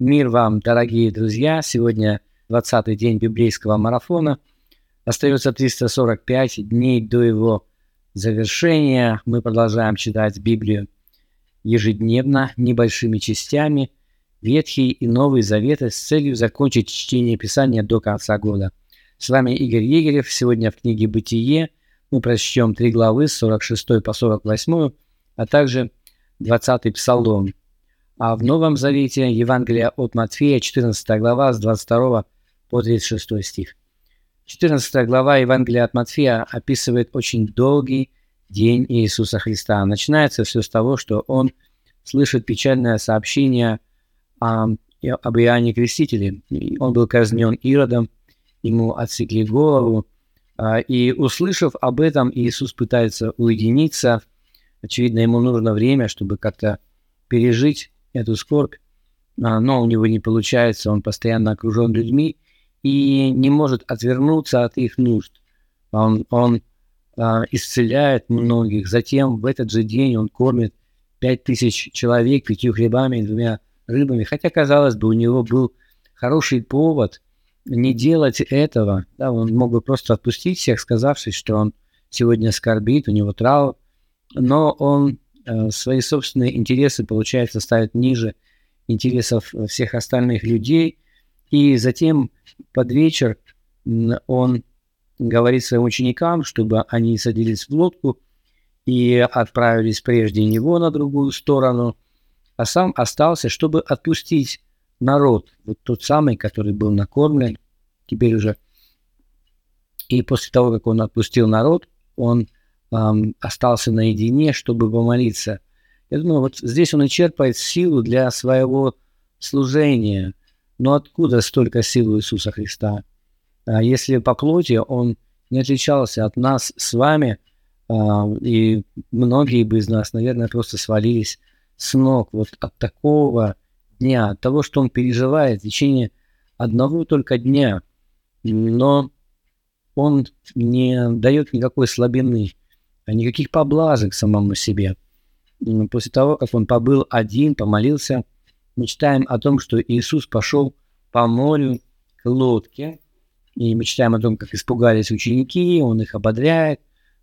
Мир вам, дорогие друзья! Сегодня 20-й день библейского марафона. Остается 345 дней до его завершения. Мы продолжаем читать Библию ежедневно, небольшими частями, Ветхий и Новый Заветы с целью закончить чтение Писания до конца года. С вами Игорь Егерев. Сегодня в книге «Бытие» мы прочтем три главы с 46 по 48, а также 20 Псалом. А в Новом Завете Евангелие от Матфея, 14 глава, с 22 по 36 стих. 14 глава Евангелия от Матфея описывает очень долгий день Иисуса Христа. Начинается все с того, что он слышит печальное сообщение о, об Иоанне Крестителе. Он был казнен Иродом, ему отсекли голову, а, и услышав об этом, Иисус пытается уединиться. Очевидно, ему нужно время, чтобы как-то пережить эту скорбь, а, но у него не получается, он постоянно окружен людьми и не может отвернуться от их нужд. Он, он а, исцеляет многих, затем в этот же день он кормит пять тысяч человек пятью хлебами и двумя рыбами, хотя, казалось бы, у него был хороший повод не делать этого, да, он мог бы просто отпустить всех, сказавшись, что он сегодня скорбит, у него траур, но он свои собственные интересы, получается, ставит ниже интересов всех остальных людей. И затем под вечер он говорит своим ученикам, чтобы они садились в лодку и отправились прежде него на другую сторону, а сам остался, чтобы отпустить народ, вот тот самый, который был накормлен, теперь уже. И после того, как он отпустил народ, он остался наедине, чтобы помолиться. Я думаю, вот здесь он и черпает силу для своего служения. Но откуда столько сил Иисуса Христа? А если по плоти он не отличался от нас с вами, а, и многие бы из нас, наверное, просто свалились с ног вот от такого дня, от того, что он переживает в течение одного только дня. Но он не дает никакой слабины никаких поблажек самому себе. После того, как он побыл один, помолился, мы читаем о том, что Иисус пошел по морю к лодке, и мы читаем о том, как испугались ученики, он их ободряет,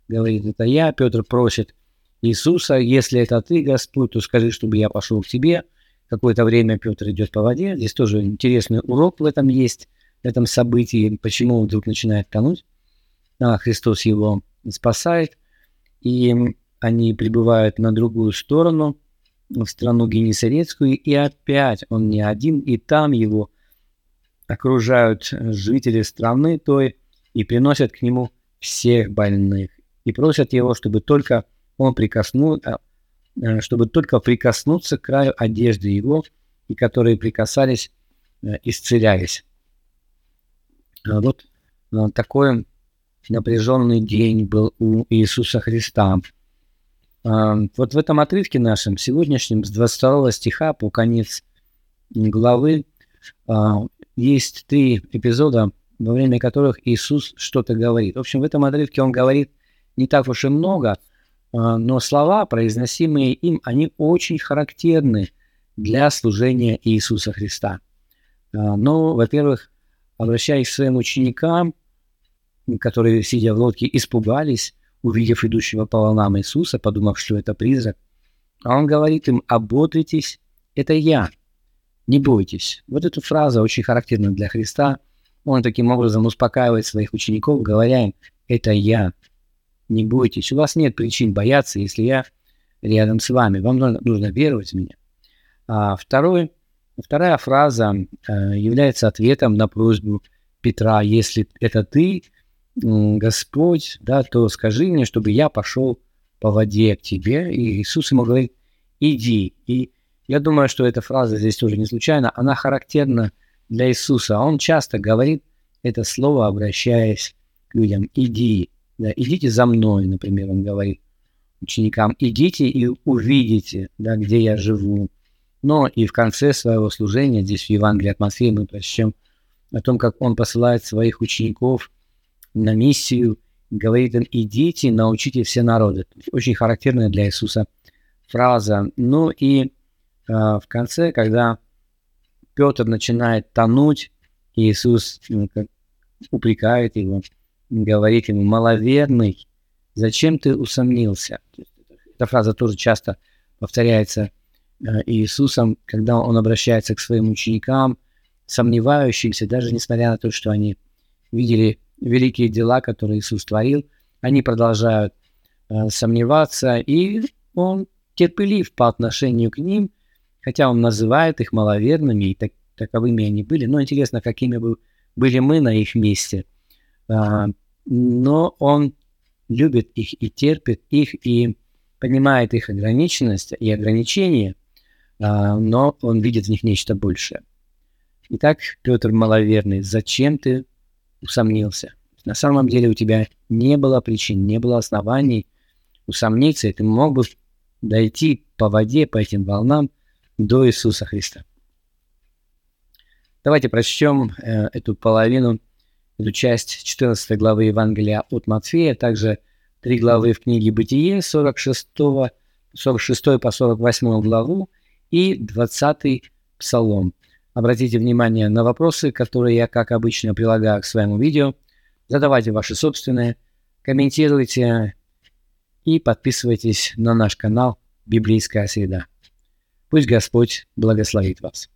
говорит, это я, Петр просит Иисуса, если это ты, Господь, то скажи, чтобы я пошел к тебе. Какое-то время Петр идет по воде, здесь тоже интересный урок в этом есть, в этом событии, почему он вдруг начинает тонуть. А Христос его спасает и они прибывают на другую сторону, в страну Генесарецкую, и опять он не один, и там его окружают жители страны той и приносят к нему всех больных и просят его, чтобы только он прикоснул, а, э, чтобы только прикоснуться к краю одежды его, и которые прикасались, э, исцелялись. Вот э, такое напряженный день был у Иисуса Христа. А, вот в этом отрывке нашем, сегодняшнем, с 22 стиха по конец главы, а, есть три эпизода, во время которых Иисус что-то говорит. В общем, в этом отрывке он говорит не так уж и много, а, но слова, произносимые им, они очень характерны для служения Иисуса Христа. Но, во-первых, обращаясь к своим ученикам, которые, сидя в лодке, испугались, увидев идущего по волнам Иисуса, подумав, что это призрак. А он говорит им, ободритесь, это я, не бойтесь. Вот эта фраза очень характерна для Христа. Он таким образом успокаивает своих учеников, говоря им, это я, не бойтесь. У вас нет причин бояться, если я рядом с вами. Вам нужно, веровать в меня. А второй, вторая фраза э, является ответом на просьбу Петра, если это ты, Господь, да, то скажи мне, чтобы я пошел по воде к тебе. И Иисус ему говорит, иди. И я думаю, что эта фраза здесь тоже не случайно, она характерна для Иисуса. Он часто говорит это слово, обращаясь к людям, иди, да, идите за мной, например, он говорит ученикам, идите и увидите, да, где я живу. Но и в конце своего служения, здесь в Евангелии от Матфея мы прочтем о том, как он посылает своих учеников – на миссию, говорит им, идите, научите все народы. Очень характерная для Иисуса фраза. Ну и э, в конце, когда Петр начинает тонуть, Иисус ну, как, упрекает его, говорит ему, маловерный, зачем ты усомнился? Эта фраза тоже часто повторяется э, Иисусом, когда он обращается к своим ученикам, сомневающимся, даже несмотря на то, что они видели великие дела, которые Иисус творил, они продолжают э, сомневаться, и он терпелив по отношению к ним, хотя он называет их маловерными, и так, таковыми они были, но интересно, какими бы были мы на их месте. А, но он любит их и терпит их, и понимает их ограниченность и ограничения, а, но он видит в них нечто большее. Итак, Петр маловерный, зачем ты усомнился? На самом деле у тебя не было причин, не было оснований усомниться, и ты мог бы дойти по воде, по этим волнам до Иисуса Христа. Давайте прочтем э, эту половину, эту часть 14 главы Евангелия от Матфея, также три главы в книге Бытие, 46, 46 по 48 главу и 20 Псалом. Обратите внимание на вопросы, которые я, как обычно, прилагаю к своему видео. Задавайте ваши собственные, комментируйте и подписывайтесь на наш канал «Библейская среда». Пусть Господь благословит вас.